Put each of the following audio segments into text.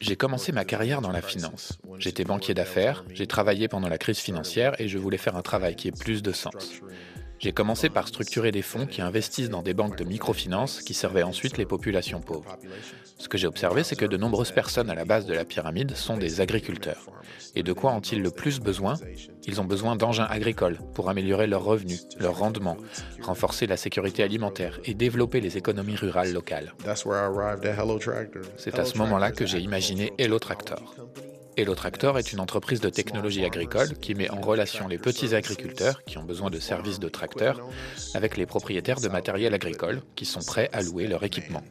J'ai commencé ma carrière dans la finance. J'étais banquier d'affaires, j'ai travaillé pendant la crise financière et je voulais faire un travail qui ait plus de sens. J'ai commencé par structurer des fonds qui investissent dans des banques de microfinance qui servaient ensuite les populations pauvres. Ce que j'ai observé, c'est que de nombreuses personnes à la base de la pyramide sont des agriculteurs. Et de quoi ont-ils le plus besoin? Ils ont besoin d'engins agricoles pour améliorer leurs revenus, leur rendement, renforcer la sécurité alimentaire et développer les économies rurales locales. C'est à ce moment-là que j'ai imaginé Hello Tractor. Hello Tractor est une entreprise de technologie agricole qui met en relation les petits agriculteurs qui ont besoin de services de tracteurs avec les propriétaires de matériel agricole qui sont prêts à louer leur équipement.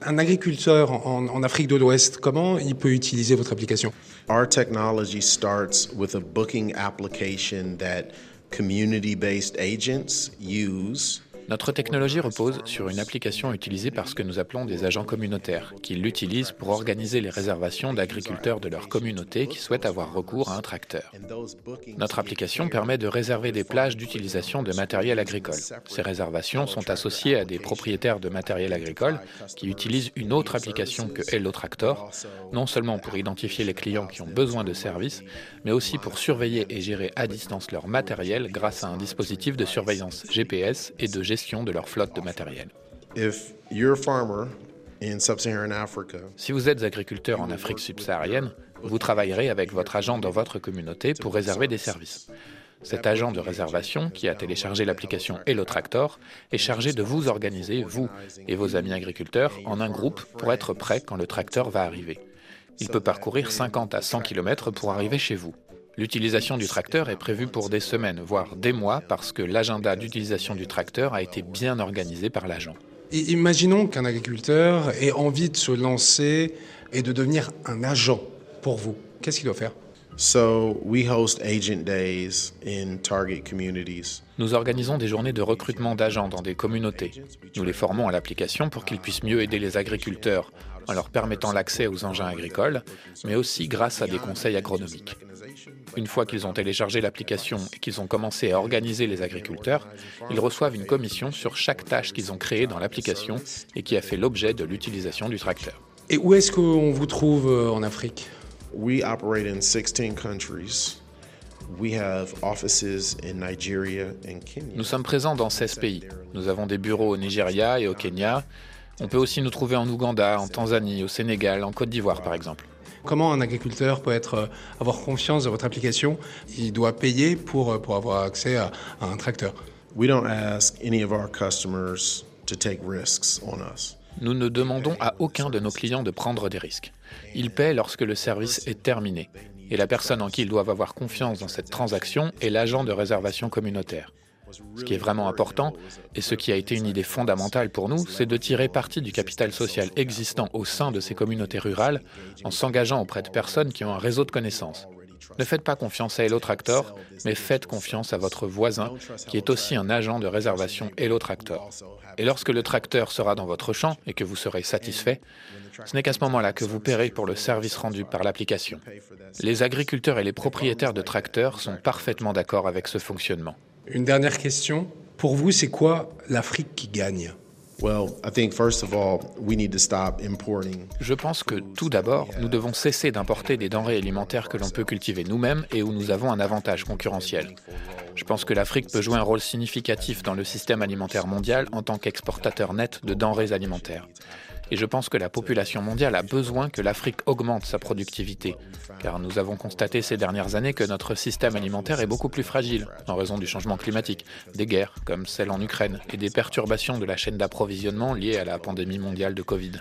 Un agriculteur en, Afrique de l'Ouest, comment il peut utiliser votre application? Our technology starts with a booking application that community-based agents use notre technologie repose sur une application utilisée par ce que nous appelons des agents communautaires, qui l'utilisent pour organiser les réservations d'agriculteurs de leur communauté qui souhaitent avoir recours à un tracteur. Notre application permet de réserver des plages d'utilisation de matériel agricole. Ces réservations sont associées à des propriétaires de matériel agricole qui utilisent une autre application que Hello Tractor, non seulement pour identifier les clients qui ont besoin de services, mais aussi pour surveiller et gérer à distance leur matériel grâce à un dispositif de surveillance GPS et de gestion de leur flotte de matériel. Si vous êtes agriculteur en Afrique subsaharienne, vous travaillerez avec votre agent dans votre communauté pour réserver des services. Cet agent de réservation, qui a téléchargé l'application Hello Tractor, est chargé de vous organiser, vous et vos amis agriculteurs, en un groupe pour être prêt quand le tracteur va arriver. Il peut parcourir 50 à 100 km pour arriver chez vous. L'utilisation du tracteur est prévue pour des semaines, voire des mois, parce que l'agenda d'utilisation du tracteur a été bien organisé par l'agent. Imaginons qu'un agriculteur ait envie de se lancer et de devenir un agent pour vous. Qu'est-ce qu'il doit faire? Nous organisons des journées de recrutement d'agents dans des communautés. Nous les formons à l'application pour qu'ils puissent mieux aider les agriculteurs en leur permettant l'accès aux engins agricoles, mais aussi grâce à des conseils agronomiques. Une fois qu'ils ont téléchargé l'application et qu'ils ont commencé à organiser les agriculteurs, ils reçoivent une commission sur chaque tâche qu'ils ont créée dans l'application et qui a fait l'objet de l'utilisation du tracteur. Et où est-ce qu'on vous trouve euh, en Afrique? We operate in 16 countries. We have offices in Nigeria and Kenya. Nous sommes présents dans 16 pays. Nous avons des bureaux au Nigeria et au Kenya. On peut aussi nous trouver en Ouganda, en Tanzanie, au Sénégal, en Côte d'Ivoire par exemple. Comment un agriculteur peut être, euh, avoir confiance dans votre application Il doit payer pour, euh, pour avoir accès à, un tracteur? We don't ask any of our customers to take risks on us. Nous ne demandons à aucun de nos clients de prendre des risques. Ils paient lorsque le service est terminé. Et la personne en qui ils doivent avoir confiance dans cette transaction est l'agent de réservation communautaire. Ce qui est vraiment important, et ce qui a été une idée fondamentale pour nous, c'est de tirer parti du capital social existant au sein de ces communautés rurales en s'engageant auprès de personnes qui ont un réseau de connaissances. Ne faites pas confiance à Hello Tractor, mais faites confiance à votre voisin qui est aussi un agent de réservation Hello Tractor. Et lorsque le tracteur sera dans votre champ et que vous serez satisfait, ce n'est qu'à ce moment-là que vous paierez pour le service rendu par l'application. Les agriculteurs et les propriétaires de tracteurs sont parfaitement d'accord avec ce fonctionnement. Une dernière question. Pour vous, c'est quoi l'Afrique qui gagne? Je pense que tout d'abord, nous devons cesser d'importer des denrées alimentaires que l'on peut cultiver nous-mêmes et où nous avons un avantage concurrentiel. Je pense que l'Afrique peut jouer un rôle significatif dans le système alimentaire mondial en tant qu'exportateur net de denrées alimentaires. Et je pense que la population mondiale a besoin que l'Afrique augmente sa productivité, car nous avons constaté ces dernières années que notre système alimentaire est beaucoup plus fragile en raison du changement climatique, des guerres comme celle en Ukraine et des perturbations de la chaîne d'approvisionnement liées à la pandémie mondiale de Covid.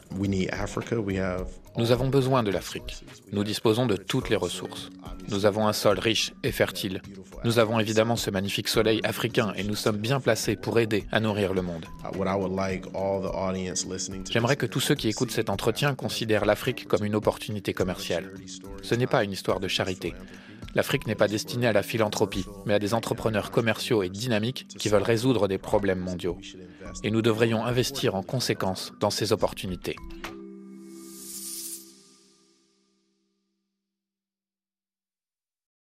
Nous avons besoin de l'Afrique. Nous disposons de toutes les ressources. Nous avons un sol riche et fertile. Nous avons évidemment ce magnifique soleil africain et nous sommes bien placés pour aider à nourrir le monde. J'aimerais que tous ceux qui écoutent cet entretien considèrent l'Afrique comme une opportunité commerciale. Ce n'est pas une histoire de charité. L'Afrique n'est pas destinée à la philanthropie, mais à des entrepreneurs commerciaux et dynamiques qui veulent résoudre des problèmes mondiaux. Et nous devrions investir en conséquence dans ces opportunités.